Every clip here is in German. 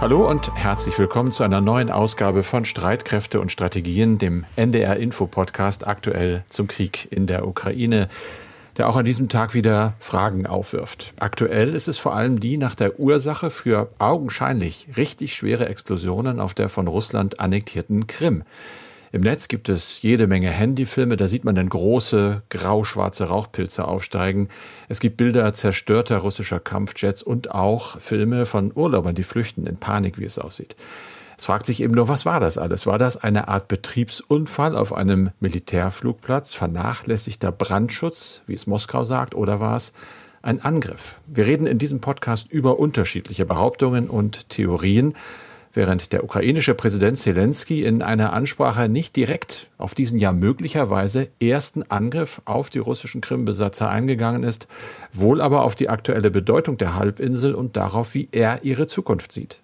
Hallo und herzlich willkommen zu einer neuen Ausgabe von Streitkräfte und Strategien, dem NDR Info Podcast aktuell zum Krieg in der Ukraine, der auch an diesem Tag wieder Fragen aufwirft. Aktuell ist es vor allem die nach der Ursache für augenscheinlich richtig schwere Explosionen auf der von Russland annektierten Krim. Im Netz gibt es jede Menge Handyfilme, da sieht man dann große grau-schwarze Rauchpilze aufsteigen. Es gibt Bilder zerstörter russischer Kampfjets und auch Filme von Urlaubern, die flüchten in Panik, wie es aussieht. Es fragt sich eben nur, was war das alles? War das eine Art Betriebsunfall auf einem Militärflugplatz, vernachlässigter Brandschutz, wie es Moskau sagt, oder war es ein Angriff? Wir reden in diesem Podcast über unterschiedliche Behauptungen und Theorien während der ukrainische Präsident Zelensky in einer Ansprache nicht direkt auf diesen ja möglicherweise ersten Angriff auf die russischen Krimbesatzer eingegangen ist, wohl aber auf die aktuelle Bedeutung der Halbinsel und darauf, wie er ihre Zukunft sieht.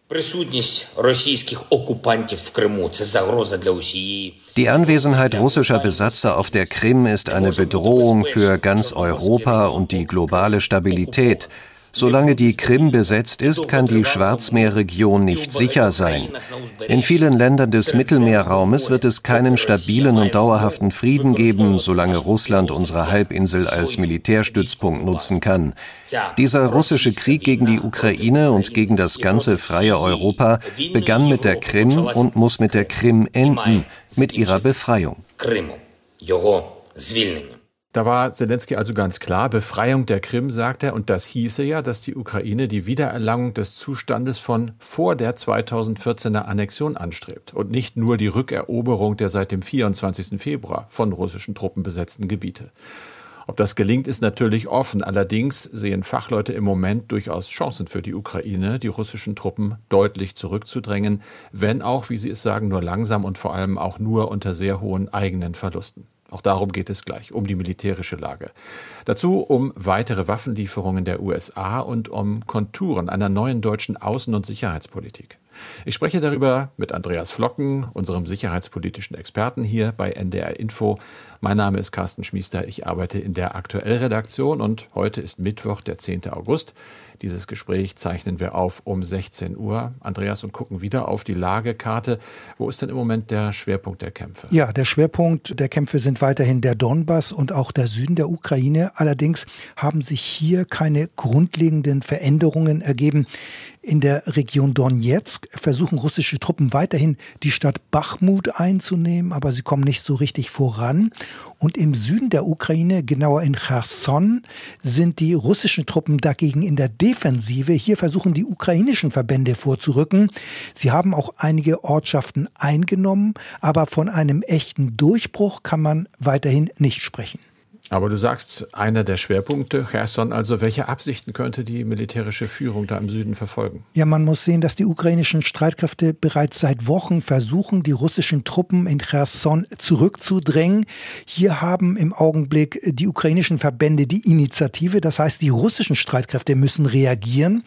Die Anwesenheit russischer Besatzer auf der Krim ist eine Bedrohung für ganz Europa und die globale Stabilität. Solange die Krim besetzt ist, kann die Schwarzmeerregion nicht sicher sein. In vielen Ländern des Mittelmeerraumes wird es keinen stabilen und dauerhaften Frieden geben, solange Russland unsere Halbinsel als Militärstützpunkt nutzen kann. Dieser russische Krieg gegen die Ukraine und gegen das ganze freie Europa begann mit der Krim und muss mit der Krim enden, mit ihrer Befreiung. Da war Zelensky also ganz klar, Befreiung der Krim, sagt er, und das hieße ja, dass die Ukraine die Wiedererlangung des Zustandes von vor der 2014er Annexion anstrebt und nicht nur die Rückeroberung der seit dem 24. Februar von russischen Truppen besetzten Gebiete. Ob das gelingt, ist natürlich offen. Allerdings sehen Fachleute im Moment durchaus Chancen für die Ukraine, die russischen Truppen deutlich zurückzudrängen, wenn auch, wie sie es sagen, nur langsam und vor allem auch nur unter sehr hohen eigenen Verlusten. Auch darum geht es gleich, um die militärische Lage. Dazu um weitere Waffenlieferungen der USA und um Konturen einer neuen deutschen Außen- und Sicherheitspolitik. Ich spreche darüber mit Andreas Flocken, unserem sicherheitspolitischen Experten hier bei NDR Info. Mein Name ist Carsten Schmiester, ich arbeite in der Aktuellredaktion und heute ist Mittwoch, der 10. August. Dieses Gespräch zeichnen wir auf um 16 Uhr. Andreas, und gucken wieder auf die Lagekarte. Wo ist denn im Moment der Schwerpunkt der Kämpfe? Ja, der Schwerpunkt der Kämpfe sind weiterhin der Donbass und auch der Süden der Ukraine. Allerdings haben sich hier keine grundlegenden Veränderungen ergeben. In der Region Donetsk versuchen russische Truppen weiterhin die Stadt Bachmut einzunehmen, aber sie kommen nicht so richtig voran. Und im Süden der Ukraine, genauer in Cherson, sind die russischen Truppen dagegen in der Defensive. Hier versuchen die ukrainischen Verbände vorzurücken. Sie haben auch einige Ortschaften eingenommen, aber von einem echten Durchbruch kann man weiterhin nicht sprechen. Aber du sagst, einer der Schwerpunkte, Cherson, also welche Absichten könnte die militärische Führung da im Süden verfolgen? Ja, man muss sehen, dass die ukrainischen Streitkräfte bereits seit Wochen versuchen, die russischen Truppen in Cherson zurückzudrängen. Hier haben im Augenblick die ukrainischen Verbände die Initiative. Das heißt, die russischen Streitkräfte müssen reagieren.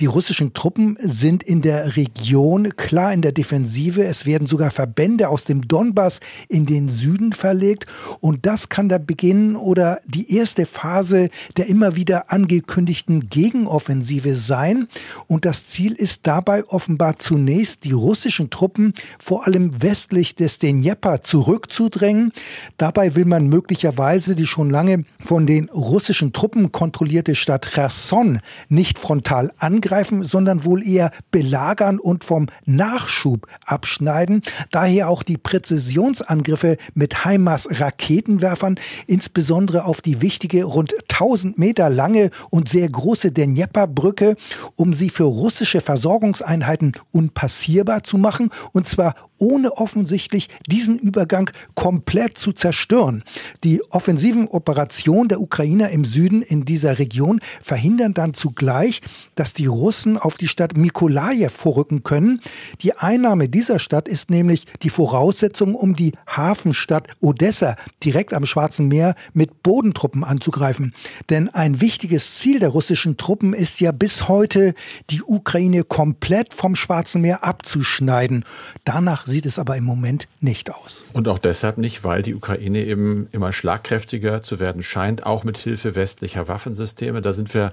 Die russischen Truppen sind in der Region klar in der Defensive. Es werden sogar Verbände aus dem Donbass in den Süden verlegt. Und das kann der Beginn oder die erste Phase der immer wieder angekündigten Gegenoffensive sein. Und das Ziel ist dabei offenbar zunächst, die russischen Truppen vor allem westlich des Dnjepr zurückzudrängen. Dabei will man möglicherweise die schon lange von den russischen Truppen kontrollierte Stadt Cherson nicht frontal angreifen, sondern wohl eher belagern und vom Nachschub abschneiden. Daher auch die Präzisionsangriffe mit HIMARS Raketenwerfern, insbesondere insbesondere auf die wichtige rund 1000 Meter lange und sehr große Dnjepr-Brücke, um sie für russische Versorgungseinheiten unpassierbar zu machen, und zwar ohne offensichtlich diesen Übergang komplett zu zerstören. Die offensiven Operationen der Ukrainer im Süden in dieser Region verhindern dann zugleich, dass die Russen auf die Stadt Mikolajew vorrücken können. Die Einnahme dieser Stadt ist nämlich die Voraussetzung, um die Hafenstadt Odessa direkt am Schwarzen Meer mit Bodentruppen anzugreifen. Denn ein wichtiges Ziel der russischen Truppen ist ja bis heute, die Ukraine komplett vom Schwarzen Meer abzuschneiden. Danach Sieht es aber im Moment nicht aus. Und auch deshalb nicht, weil die Ukraine eben immer schlagkräftiger zu werden scheint, auch mit Hilfe westlicher Waffensysteme. Da sind wir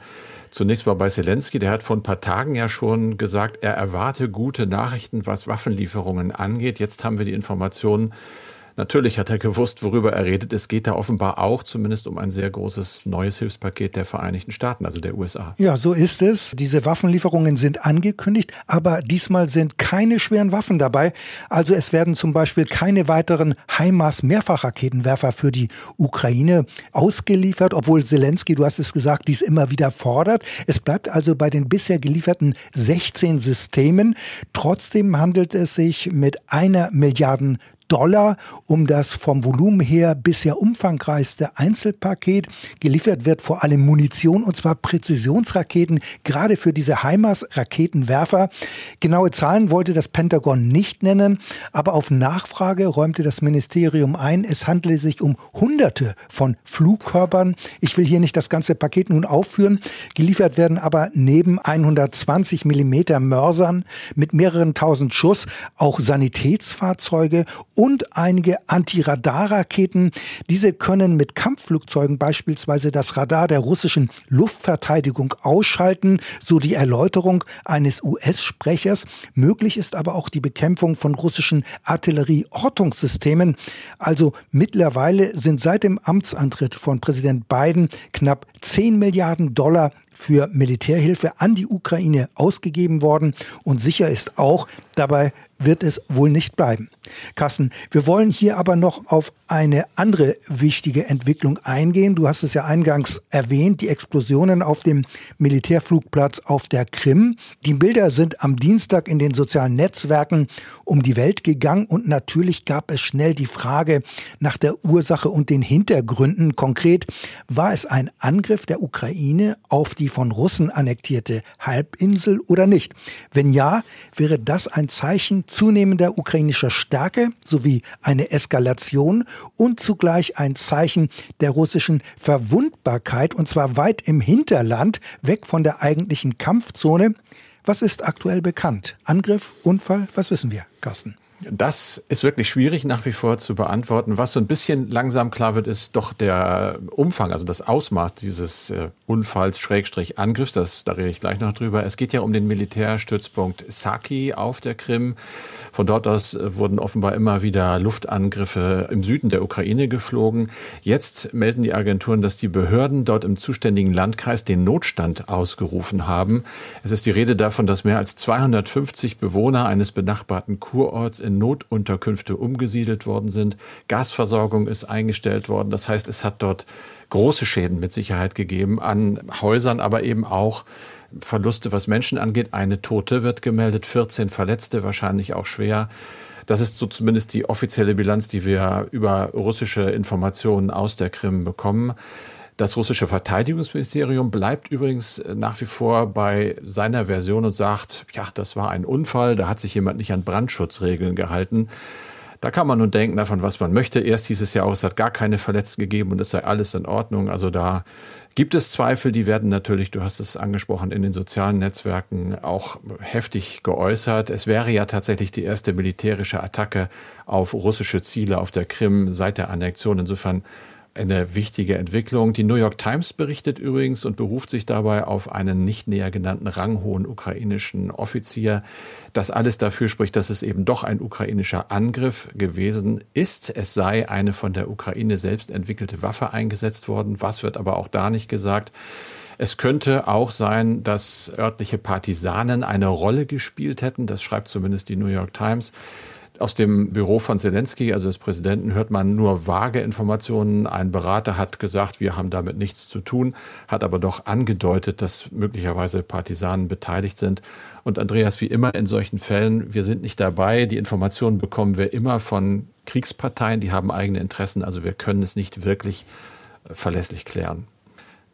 zunächst mal bei Zelensky. Der hat vor ein paar Tagen ja schon gesagt, er erwarte gute Nachrichten, was Waffenlieferungen angeht. Jetzt haben wir die Informationen, Natürlich hat er gewusst, worüber er redet. Es geht da offenbar auch zumindest um ein sehr großes neues Hilfspaket der Vereinigten Staaten, also der USA. Ja, so ist es. Diese Waffenlieferungen sind angekündigt, aber diesmal sind keine schweren Waffen dabei. Also es werden zum Beispiel keine weiteren HIMARS-Mehrfachraketenwerfer für die Ukraine ausgeliefert, obwohl Zelensky, du hast es gesagt, dies immer wieder fordert. Es bleibt also bei den bisher gelieferten 16 Systemen. Trotzdem handelt es sich mit einer Milliarden Dollar um das vom Volumen her bisher umfangreichste Einzelpaket. Geliefert wird vor allem Munition und zwar Präzisionsraketen, gerade für diese HIMARS-Raketenwerfer. Genaue Zahlen wollte das Pentagon nicht nennen, aber auf Nachfrage räumte das Ministerium ein, es handele sich um Hunderte von Flugkörpern. Ich will hier nicht das ganze Paket nun aufführen. Geliefert werden aber neben 120 Millimeter Mörsern mit mehreren tausend Schuss auch Sanitätsfahrzeuge einige Antiradarraketen. Diese können mit Kampfflugzeugen beispielsweise das Radar der russischen Luftverteidigung ausschalten, so die Erläuterung eines US-Sprechers. Möglich ist aber auch die Bekämpfung von russischen Artillerieortungssystemen. Also mittlerweile sind seit dem Amtsantritt von Präsident Biden knapp 10 Milliarden Dollar für Militärhilfe an die Ukraine ausgegeben worden und sicher ist auch, dabei wird es wohl nicht bleiben. Carsten, wir wollen hier aber noch auf eine andere wichtige Entwicklung eingehen. Du hast es ja eingangs erwähnt, die Explosionen auf dem Militärflugplatz auf der Krim. Die Bilder sind am Dienstag in den sozialen Netzwerken um die Welt gegangen und natürlich gab es schnell die Frage nach der Ursache und den Hintergründen. Konkret war es ein Angriff der Ukraine auf die von Russen annektierte Halbinsel oder nicht? Wenn ja, wäre das ein Zeichen zunehmender ukrainischer Stärke sowie eine Eskalation und zugleich ein Zeichen der russischen Verwundbarkeit, und zwar weit im Hinterland, weg von der eigentlichen Kampfzone. Was ist aktuell bekannt? Angriff, Unfall, was wissen wir, Carsten? Das ist wirklich schwierig nach wie vor zu beantworten. Was so ein bisschen langsam klar wird, ist doch der Umfang, also das Ausmaß dieses äh, Unfalls, Schrägstrich Angriffs. Das, da rede ich gleich noch drüber. Es geht ja um den Militärstützpunkt Saki auf der Krim. Von dort aus äh, wurden offenbar immer wieder Luftangriffe im Süden der Ukraine geflogen. Jetzt melden die Agenturen, dass die Behörden dort im zuständigen Landkreis den Notstand ausgerufen haben. Es ist die Rede davon, dass mehr als 250 Bewohner eines benachbarten Kurorts in Notunterkünfte umgesiedelt worden sind. Gasversorgung ist eingestellt worden. Das heißt, es hat dort große Schäden mit Sicherheit gegeben an Häusern, aber eben auch Verluste, was Menschen angeht. Eine Tote wird gemeldet, 14 Verletzte, wahrscheinlich auch schwer. Das ist so zumindest die offizielle Bilanz, die wir über russische Informationen aus der Krim bekommen. Das russische Verteidigungsministerium bleibt übrigens nach wie vor bei seiner Version und sagt, ja, das war ein Unfall, da hat sich jemand nicht an Brandschutzregeln gehalten. Da kann man nun denken davon, was man möchte. Erst hieß es ja auch, es hat gar keine Verletzten gegeben und es sei alles in Ordnung. Also da gibt es Zweifel, die werden natürlich, du hast es angesprochen, in den sozialen Netzwerken auch heftig geäußert. Es wäre ja tatsächlich die erste militärische Attacke auf russische Ziele auf der Krim seit der Annexion. Insofern eine wichtige Entwicklung. Die New York Times berichtet übrigens und beruft sich dabei auf einen nicht näher genannten ranghohen ukrainischen Offizier. Das alles dafür spricht, dass es eben doch ein ukrainischer Angriff gewesen ist. Es sei eine von der Ukraine selbst entwickelte Waffe eingesetzt worden. Was wird aber auch da nicht gesagt. Es könnte auch sein, dass örtliche Partisanen eine Rolle gespielt hätten. Das schreibt zumindest die New York Times. Aus dem Büro von Zelensky, also des Präsidenten, hört man nur vage Informationen. Ein Berater hat gesagt, wir haben damit nichts zu tun, hat aber doch angedeutet, dass möglicherweise Partisanen beteiligt sind. Und Andreas, wie immer in solchen Fällen, wir sind nicht dabei. Die Informationen bekommen wir immer von Kriegsparteien, die haben eigene Interessen. Also wir können es nicht wirklich verlässlich klären.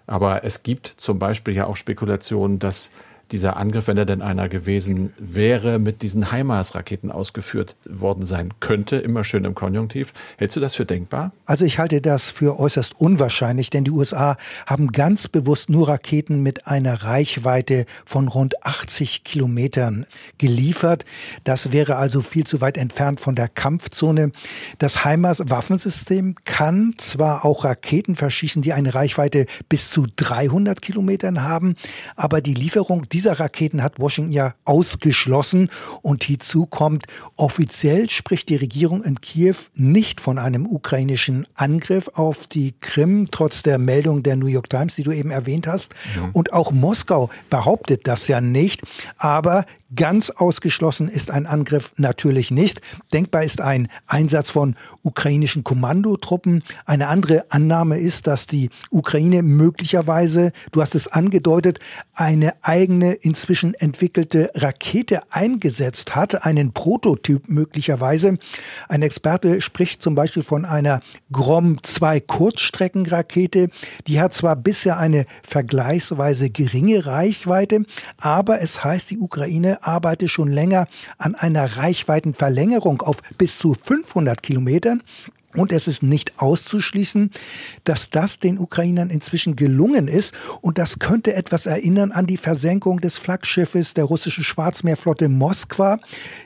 Aber es gibt zum Beispiel ja auch Spekulationen, dass dieser Angriff, wenn er denn einer gewesen wäre, mit diesen HIMARS-Raketen ausgeführt worden sein könnte, immer schön im Konjunktiv. Hältst du das für denkbar? Also ich halte das für äußerst unwahrscheinlich, denn die USA haben ganz bewusst nur Raketen mit einer Reichweite von rund 80 Kilometern geliefert. Das wäre also viel zu weit entfernt von der Kampfzone. Das HIMARS-Waffensystem kann zwar auch Raketen verschießen, die eine Reichweite bis zu 300 Kilometern haben, aber die Lieferung dieser Raketen hat Washington ja ausgeschlossen und hinzu kommt, offiziell spricht die Regierung in Kiew nicht von einem ukrainischen Angriff auf die Krim, trotz der Meldung der New York Times, die du eben erwähnt hast. Mhm. Und auch Moskau behauptet das ja nicht. Aber Ganz ausgeschlossen ist ein Angriff natürlich nicht. Denkbar ist ein Einsatz von ukrainischen Kommandotruppen. Eine andere Annahme ist, dass die Ukraine möglicherweise, du hast es angedeutet, eine eigene inzwischen entwickelte Rakete eingesetzt hat, einen Prototyp möglicherweise. Ein Experte spricht zum Beispiel von einer Grom-2 Kurzstreckenrakete. Die hat zwar bisher eine vergleichsweise geringe Reichweite, aber es heißt, die Ukraine arbeite schon länger an einer Reichweitenverlängerung auf bis zu 500 Kilometern. Und es ist nicht auszuschließen, dass das den Ukrainern inzwischen gelungen ist. Und das könnte etwas erinnern an die Versenkung des Flaggschiffes der russischen Schwarzmeerflotte Moskwa.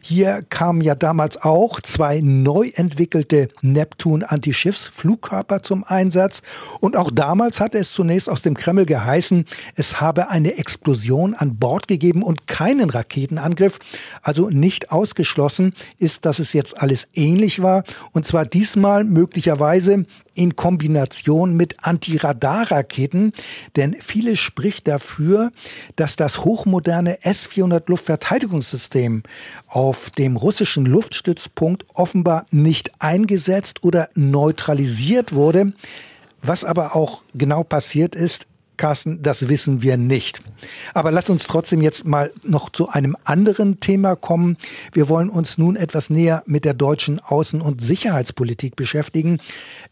Hier kamen ja damals auch zwei neu entwickelte Neptun-Antischiffsflugkörper zum Einsatz. Und auch damals hatte es zunächst aus dem Kreml geheißen, es habe eine Explosion an Bord gegeben und keinen Raketenangriff. Also nicht ausgeschlossen ist, dass es jetzt alles ähnlich war. Und zwar diesmal Mal möglicherweise in Kombination mit Antiradarraketen, denn vieles spricht dafür, dass das hochmoderne S-400 Luftverteidigungssystem auf dem russischen Luftstützpunkt offenbar nicht eingesetzt oder neutralisiert wurde. Was aber auch genau passiert ist, Carsten, das wissen wir nicht. Aber lass uns trotzdem jetzt mal noch zu einem anderen Thema kommen. Wir wollen uns nun etwas näher mit der deutschen Außen- und Sicherheitspolitik beschäftigen.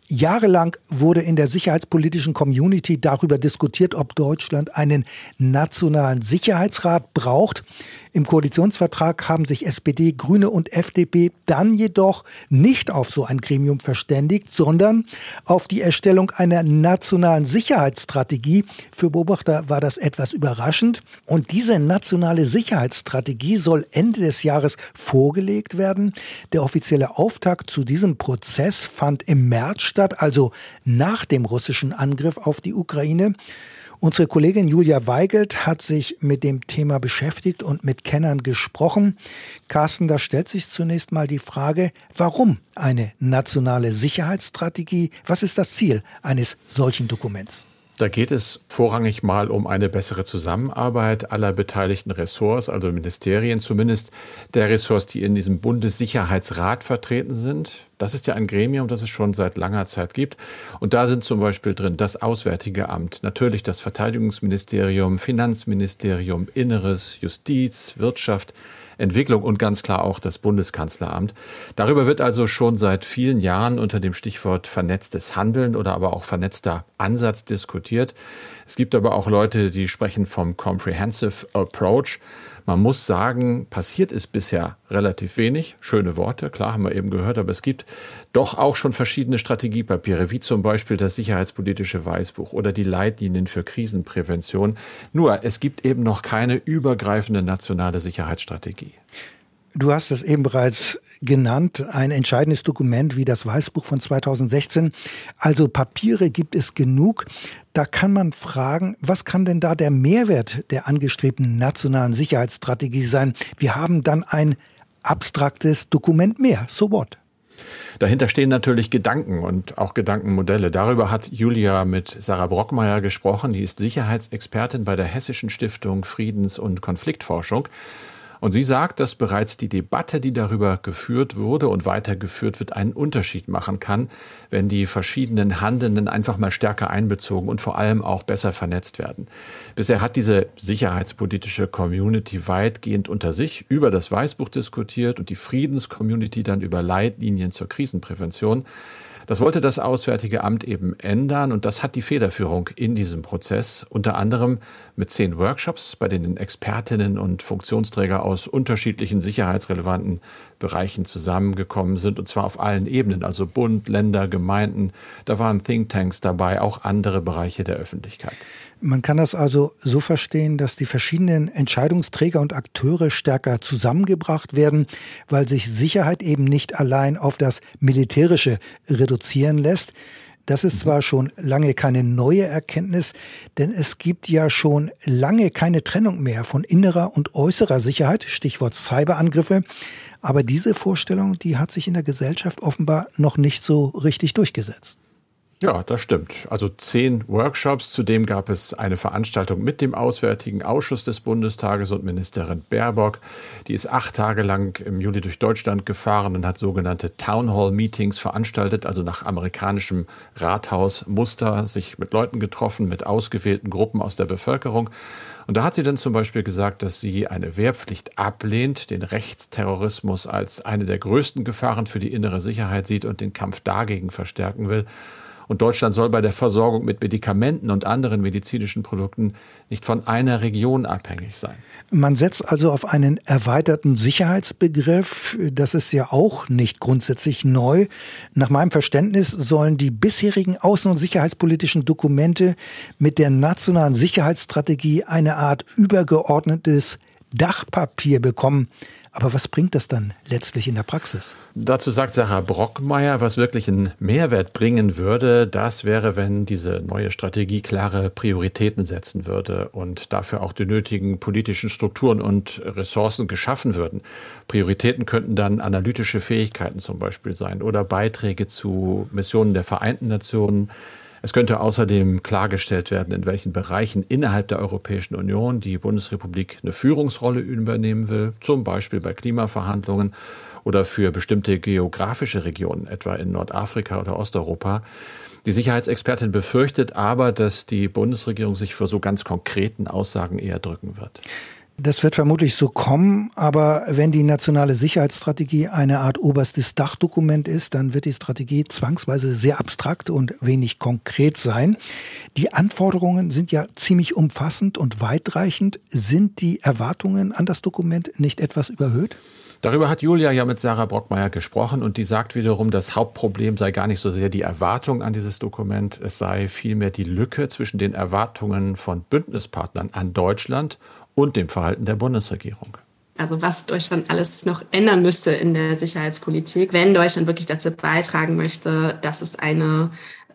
Jahrelang wurde in der sicherheitspolitischen Community darüber diskutiert, ob Deutschland einen nationalen Sicherheitsrat braucht. Im Koalitionsvertrag haben sich SPD, Grüne und FDP dann jedoch nicht auf so ein Gremium verständigt, sondern auf die Erstellung einer nationalen Sicherheitsstrategie. Für Beobachter war das etwas überraschend. Und diese nationale Sicherheitsstrategie soll Ende des Jahres vorgelegt werden. Der offizielle Auftakt zu diesem Prozess fand im März statt, also nach dem russischen Angriff auf die Ukraine. Unsere Kollegin Julia Weigelt hat sich mit dem Thema beschäftigt und mit Kennern gesprochen. Carsten, da stellt sich zunächst mal die Frage, warum eine nationale Sicherheitsstrategie? Was ist das Ziel eines solchen Dokuments? Da geht es vorrangig mal um eine bessere Zusammenarbeit aller beteiligten Ressorts, also Ministerien, zumindest der Ressorts, die in diesem Bundessicherheitsrat vertreten sind. Das ist ja ein Gremium, das es schon seit langer Zeit gibt. Und da sind zum Beispiel drin das Auswärtige Amt, natürlich das Verteidigungsministerium, Finanzministerium, Inneres, Justiz, Wirtschaft, Entwicklung und ganz klar auch das Bundeskanzleramt. Darüber wird also schon seit vielen Jahren unter dem Stichwort vernetztes Handeln oder aber auch vernetzter Ansatz diskutiert. Es gibt aber auch Leute, die sprechen vom Comprehensive Approach. Man muss sagen, passiert ist bisher relativ wenig. Schöne Worte, klar, haben wir eben gehört, aber es gibt doch auch schon verschiedene Strategiepapiere, wie zum Beispiel das Sicherheitspolitische Weißbuch oder die Leitlinien für Krisenprävention. Nur, es gibt eben noch keine übergreifende nationale Sicherheitsstrategie. Du hast es eben bereits genannt, ein entscheidendes Dokument wie das Weißbuch von 2016. Also Papiere gibt es genug. Da kann man fragen, was kann denn da der Mehrwert der angestrebten nationalen Sicherheitsstrategie sein? Wir haben dann ein abstraktes Dokument mehr. So what? Dahinter stehen natürlich Gedanken und auch Gedankenmodelle. Darüber hat Julia mit Sarah Brockmeier gesprochen. Die ist Sicherheitsexpertin bei der Hessischen Stiftung Friedens- und Konfliktforschung. Und sie sagt, dass bereits die Debatte, die darüber geführt wurde und weitergeführt wird, einen Unterschied machen kann, wenn die verschiedenen Handelnden einfach mal stärker einbezogen und vor allem auch besser vernetzt werden. Bisher hat diese sicherheitspolitische Community weitgehend unter sich über das Weißbuch diskutiert und die Friedenscommunity dann über Leitlinien zur Krisenprävention. Das wollte das Auswärtige Amt eben ändern und das hat die Federführung in diesem Prozess, unter anderem mit zehn Workshops, bei denen Expertinnen und Funktionsträger aus unterschiedlichen sicherheitsrelevanten Bereichen zusammengekommen sind, und zwar auf allen Ebenen, also Bund, Länder, Gemeinden. Da waren Thinktanks dabei, auch andere Bereiche der Öffentlichkeit. Man kann das also so verstehen, dass die verschiedenen Entscheidungsträger und Akteure stärker zusammengebracht werden, weil sich Sicherheit eben nicht allein auf das Militärische reduzieren lässt. Das ist zwar schon lange keine neue Erkenntnis, denn es gibt ja schon lange keine Trennung mehr von innerer und äußerer Sicherheit, Stichwort Cyberangriffe. Aber diese Vorstellung, die hat sich in der Gesellschaft offenbar noch nicht so richtig durchgesetzt. Ja, das stimmt. Also zehn Workshops. Zudem gab es eine Veranstaltung mit dem Auswärtigen Ausschuss des Bundestages und Ministerin Baerbock. Die ist acht Tage lang im Juli durch Deutschland gefahren und hat sogenannte Town Hall Meetings veranstaltet, also nach amerikanischem Rathausmuster, sich mit Leuten getroffen, mit ausgewählten Gruppen aus der Bevölkerung. Und da hat sie dann zum Beispiel gesagt, dass sie eine Wehrpflicht ablehnt, den Rechtsterrorismus als eine der größten Gefahren für die innere Sicherheit sieht und den Kampf dagegen verstärken will. Und Deutschland soll bei der Versorgung mit Medikamenten und anderen medizinischen Produkten nicht von einer Region abhängig sein. Man setzt also auf einen erweiterten Sicherheitsbegriff. Das ist ja auch nicht grundsätzlich neu. Nach meinem Verständnis sollen die bisherigen außen- und sicherheitspolitischen Dokumente mit der nationalen Sicherheitsstrategie eine Art übergeordnetes Dachpapier bekommen. Aber was bringt das dann letztlich in der Praxis? Dazu sagt Sarah Brockmeier, was wirklich einen Mehrwert bringen würde, das wäre, wenn diese neue Strategie klare Prioritäten setzen würde und dafür auch die nötigen politischen Strukturen und Ressourcen geschaffen würden. Prioritäten könnten dann analytische Fähigkeiten zum Beispiel sein oder Beiträge zu Missionen der Vereinten Nationen, es könnte außerdem klargestellt werden, in welchen Bereichen innerhalb der Europäischen Union die Bundesrepublik eine Führungsrolle übernehmen will, zum Beispiel bei Klimaverhandlungen oder für bestimmte geografische Regionen, etwa in Nordafrika oder Osteuropa. Die Sicherheitsexpertin befürchtet aber, dass die Bundesregierung sich für so ganz konkreten Aussagen eher drücken wird. Das wird vermutlich so kommen, aber wenn die nationale Sicherheitsstrategie eine Art oberstes Dachdokument ist, dann wird die Strategie zwangsweise sehr abstrakt und wenig konkret sein. Die Anforderungen sind ja ziemlich umfassend und weitreichend. Sind die Erwartungen an das Dokument nicht etwas überhöht? Darüber hat Julia ja mit Sarah Brockmeier gesprochen und die sagt wiederum, das Hauptproblem sei gar nicht so sehr die Erwartung an dieses Dokument, es sei vielmehr die Lücke zwischen den Erwartungen von Bündnispartnern an Deutschland und dem Verhalten der Bundesregierung. Also was Deutschland alles noch ändern müsste in der Sicherheitspolitik, wenn Deutschland wirklich dazu beitragen möchte, dass es eine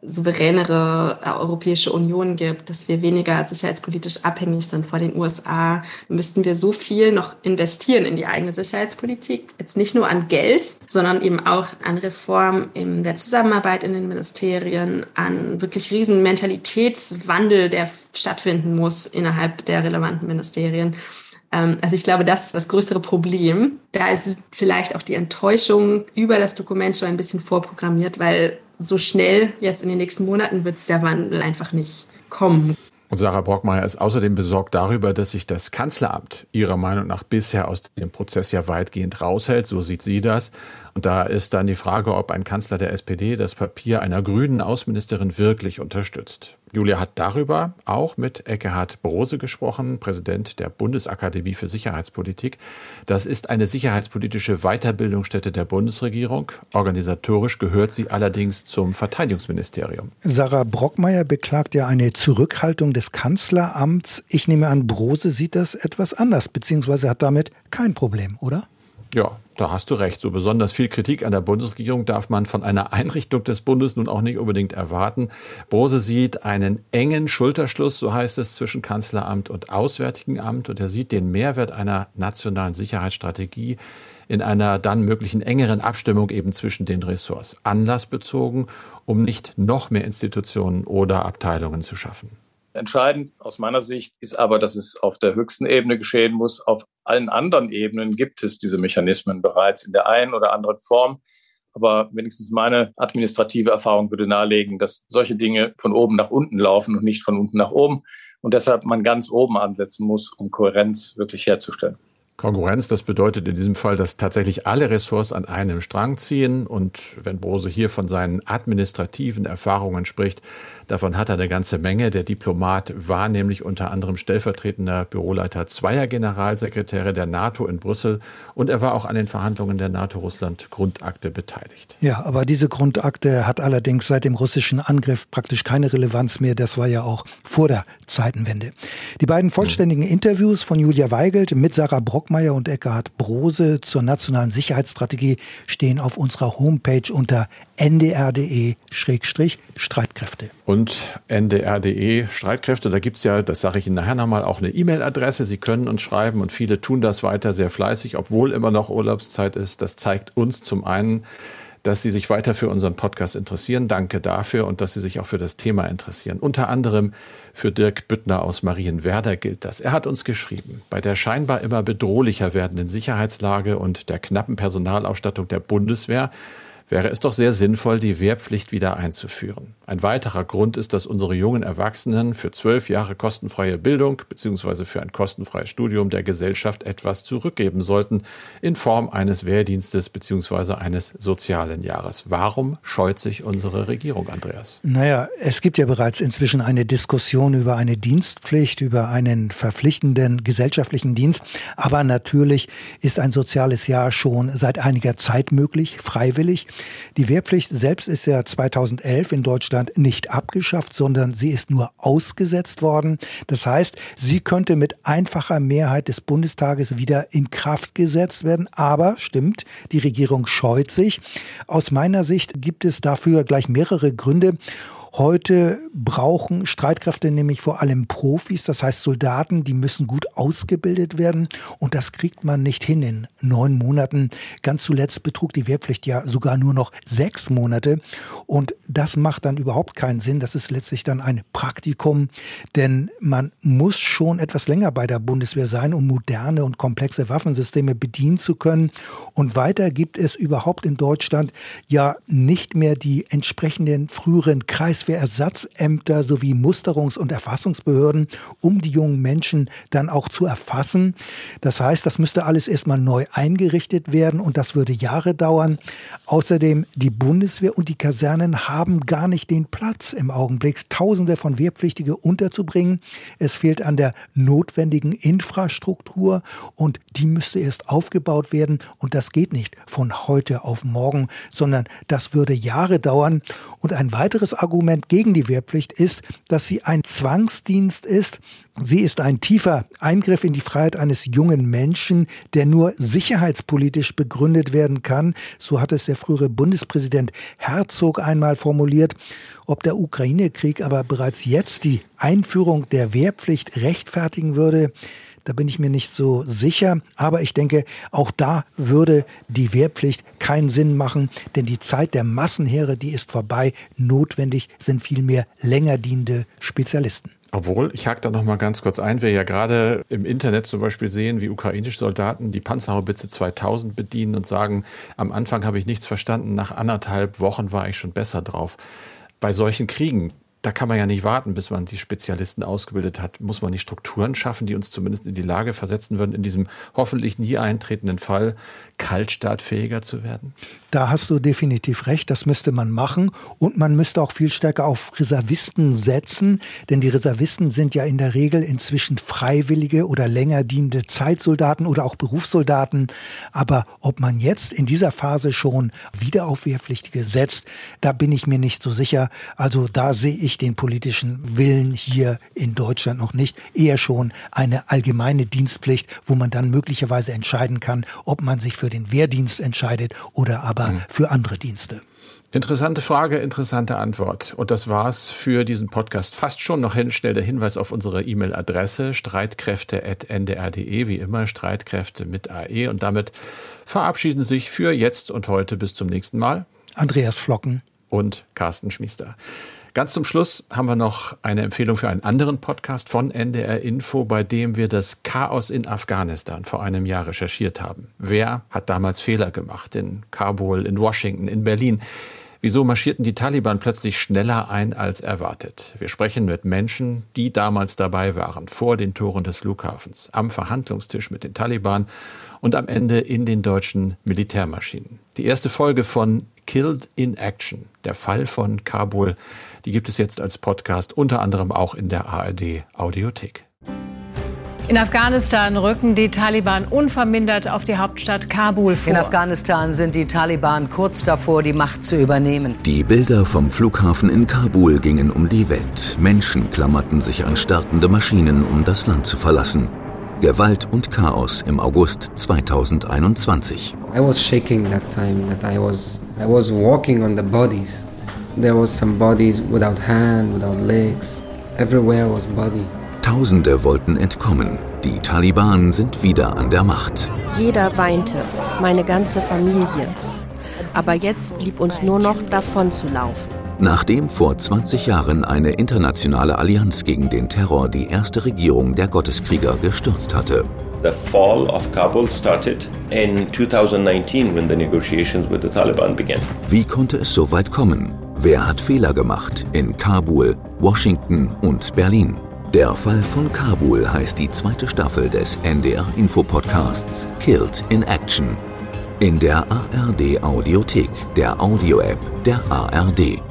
souveränere äh, Europäische Union gibt, dass wir weniger sicherheitspolitisch abhängig sind vor den USA, müssten wir so viel noch investieren in die eigene Sicherheitspolitik. Jetzt nicht nur an Geld, sondern eben auch an Reform in der Zusammenarbeit in den Ministerien, an wirklich riesen Mentalitätswandel, der stattfinden muss innerhalb der relevanten Ministerien. Ähm, also ich glaube, das ist das größere Problem. Da ist vielleicht auch die Enttäuschung über das Dokument schon ein bisschen vorprogrammiert, weil so schnell jetzt in den nächsten Monaten wird es der Wandel einfach nicht kommen. Und Sarah Brockmeier ist außerdem besorgt darüber, dass sich das Kanzleramt ihrer Meinung nach bisher aus dem Prozess ja weitgehend raushält. So sieht sie das. Und da ist dann die Frage, ob ein Kanzler der SPD das Papier einer grünen Außenministerin wirklich unterstützt. Julia hat darüber auch mit Eckehard Brose gesprochen, Präsident der Bundesakademie für Sicherheitspolitik. Das ist eine sicherheitspolitische Weiterbildungsstätte der Bundesregierung. Organisatorisch gehört sie allerdings zum Verteidigungsministerium. Sarah Brockmeier beklagt ja eine Zurückhaltung des Kanzleramts. Ich nehme an, Brose sieht das etwas anders, beziehungsweise hat damit kein Problem, oder? Ja, da hast du recht. So besonders viel Kritik an der Bundesregierung darf man von einer Einrichtung des Bundes nun auch nicht unbedingt erwarten. Brose sieht einen engen Schulterschluss, so heißt es, zwischen Kanzleramt und Auswärtigen Amt und er sieht den Mehrwert einer nationalen Sicherheitsstrategie in einer dann möglichen engeren Abstimmung eben zwischen den Ressorts anlassbezogen, um nicht noch mehr Institutionen oder Abteilungen zu schaffen. Entscheidend aus meiner Sicht ist aber, dass es auf der höchsten Ebene geschehen muss. Auf allen anderen Ebenen gibt es diese Mechanismen bereits in der einen oder anderen Form. Aber wenigstens meine administrative Erfahrung würde nahelegen, dass solche Dinge von oben nach unten laufen und nicht von unten nach oben. Und deshalb man ganz oben ansetzen muss, um Kohärenz wirklich herzustellen. Konkurrenz, das bedeutet in diesem Fall, dass tatsächlich alle Ressorts an einem Strang ziehen. Und wenn Brose hier von seinen administrativen Erfahrungen spricht, davon hat er eine ganze Menge. Der Diplomat war nämlich unter anderem stellvertretender Büroleiter zweier Generalsekretäre der NATO in Brüssel und er war auch an den Verhandlungen der NATO-Russland-Grundakte beteiligt. Ja, aber diese Grundakte hat allerdings seit dem russischen Angriff praktisch keine Relevanz mehr. Das war ja auch vor der Zeitenwende. Die beiden vollständigen hm. Interviews von Julia Weigelt mit Sarah Brock Brockmeier und Eckhard Brose zur nationalen Sicherheitsstrategie stehen auf unserer Homepage unter ndr.de-streitkräfte. Und ndr.de-streitkräfte, da gibt es ja, das sage ich Ihnen nachher nochmal, auch eine E-Mail-Adresse. Sie können uns schreiben und viele tun das weiter sehr fleißig, obwohl immer noch Urlaubszeit ist. Das zeigt uns zum einen, dass Sie sich weiter für unseren Podcast interessieren. Danke dafür und dass Sie sich auch für das Thema interessieren. Unter anderem für Dirk Büttner aus Marienwerder gilt das. Er hat uns geschrieben, bei der scheinbar immer bedrohlicher werdenden Sicherheitslage und der knappen Personalausstattung der Bundeswehr wäre es doch sehr sinnvoll, die Wehrpflicht wieder einzuführen. Ein weiterer Grund ist, dass unsere jungen Erwachsenen für zwölf Jahre kostenfreie Bildung bzw. für ein kostenfreies Studium der Gesellschaft etwas zurückgeben sollten in Form eines Wehrdienstes bzw. eines sozialen Jahres. Warum scheut sich unsere Regierung, Andreas? Naja, es gibt ja bereits inzwischen eine Diskussion über eine Dienstpflicht, über einen verpflichtenden gesellschaftlichen Dienst. Aber natürlich ist ein soziales Jahr schon seit einiger Zeit möglich, freiwillig. Die Wehrpflicht selbst ist ja 2011 in Deutschland nicht abgeschafft, sondern sie ist nur ausgesetzt worden. Das heißt, sie könnte mit einfacher Mehrheit des Bundestages wieder in Kraft gesetzt werden. Aber stimmt, die Regierung scheut sich. Aus meiner Sicht gibt es dafür gleich mehrere Gründe. Heute brauchen Streitkräfte nämlich vor allem Profis, das heißt Soldaten, die müssen gut ausgebildet werden und das kriegt man nicht hin in neun Monaten. Ganz zuletzt betrug die Wehrpflicht ja sogar nur noch sechs Monate und das macht dann überhaupt keinen Sinn. Das ist letztlich dann ein Praktikum, denn man muss schon etwas länger bei der Bundeswehr sein, um moderne und komplexe Waffensysteme bedienen zu können. Und weiter gibt es überhaupt in Deutschland ja nicht mehr die entsprechenden früheren Kreis Bundeswehrersatzämter sowie Musterungs- und Erfassungsbehörden, um die jungen Menschen dann auch zu erfassen. Das heißt, das müsste alles erstmal neu eingerichtet werden und das würde Jahre dauern. Außerdem die Bundeswehr und die Kasernen haben gar nicht den Platz im Augenblick, Tausende von Wehrpflichtige unterzubringen. Es fehlt an der notwendigen Infrastruktur und die müsste erst aufgebaut werden und das geht nicht von heute auf morgen, sondern das würde Jahre dauern. Und ein weiteres Argument Argument gegen die Wehrpflicht ist, dass sie ein Zwangsdienst ist. Sie ist ein tiefer Eingriff in die Freiheit eines jungen Menschen, der nur sicherheitspolitisch begründet werden kann. So hat es der frühere Bundespräsident Herzog einmal formuliert. Ob der Ukraine-Krieg aber bereits jetzt die Einführung der Wehrpflicht rechtfertigen würde, da bin ich mir nicht so sicher. Aber ich denke, auch da würde die Wehrpflicht keinen Sinn machen, denn die Zeit der Massenheere, die ist vorbei. Notwendig sind vielmehr länger dienende Spezialisten. Obwohl, ich hake da noch mal ganz kurz ein, wir ja gerade im Internet zum Beispiel sehen, wie ukrainische Soldaten die Panzerhaubitze 2000 bedienen und sagen, am Anfang habe ich nichts verstanden, nach anderthalb Wochen war ich schon besser drauf. Bei solchen Kriegen da kann man ja nicht warten, bis man die Spezialisten ausgebildet hat. Muss man die Strukturen schaffen, die uns zumindest in die Lage versetzen würden, in diesem hoffentlich nie eintretenden Fall kaltstartfähiger zu werden? Da hast du definitiv recht, das müsste man machen. Und man müsste auch viel stärker auf Reservisten setzen, denn die Reservisten sind ja in der Regel inzwischen freiwillige oder länger dienende Zeitsoldaten oder auch Berufssoldaten. Aber ob man jetzt in dieser Phase schon wieder auf Wehrpflichtige setzt, da bin ich mir nicht so sicher. Also da sehe ich den politischen Willen hier in Deutschland noch nicht. Eher schon eine allgemeine Dienstpflicht, wo man dann möglicherweise entscheiden kann, ob man sich für den Wehrdienst entscheidet oder aber mhm. für andere Dienste. Interessante Frage, interessante Antwort. Und das war's für diesen Podcast fast schon. Noch schnell der Hinweis auf unsere E-Mail-Adresse streitkräfte.ndr.de, wie immer Streitkräfte mit AE. Und damit verabschieden sich für jetzt und heute bis zum nächsten Mal Andreas Flocken und Carsten Schmiester. Ganz zum Schluss haben wir noch eine Empfehlung für einen anderen Podcast von NDR Info, bei dem wir das Chaos in Afghanistan vor einem Jahr recherchiert haben. Wer hat damals Fehler gemacht in Kabul, in Washington, in Berlin? Wieso marschierten die Taliban plötzlich schneller ein als erwartet? Wir sprechen mit Menschen, die damals dabei waren, vor den Toren des Flughafens, am Verhandlungstisch mit den Taliban und am Ende in den deutschen Militärmaschinen. Die erste Folge von Killed in Action, der Fall von Kabul, die gibt es jetzt als Podcast, unter anderem auch in der ARD Audiothek. In Afghanistan rücken die Taliban unvermindert auf die Hauptstadt Kabul vor. In Afghanistan sind die Taliban kurz davor, die Macht zu übernehmen. Die Bilder vom Flughafen in Kabul gingen um die Welt. Menschen klammerten sich an startende Maschinen, um das Land zu verlassen. Gewalt und Chaos im August 2021. I was shaking that time that I was I was walking on the bodies. There was some bodies without hand, without legs. Everywhere was body. Tausende wollten entkommen. Die Taliban sind wieder an der Macht. Jeder weinte, meine ganze Familie. Aber jetzt blieb uns nur noch davon zu laufen. Nachdem vor 20 Jahren eine internationale Allianz gegen den Terror die erste Regierung der Gotteskrieger gestürzt hatte. The fall of Kabul started in 2019 when the negotiations with the Taliban began. Wie konnte es so weit kommen? Wer hat Fehler gemacht in Kabul, Washington und Berlin? Der Fall von Kabul heißt die zweite Staffel des NDR Info Podcasts Killed in Action. In der ARD Audiothek, der Audio-App der ARD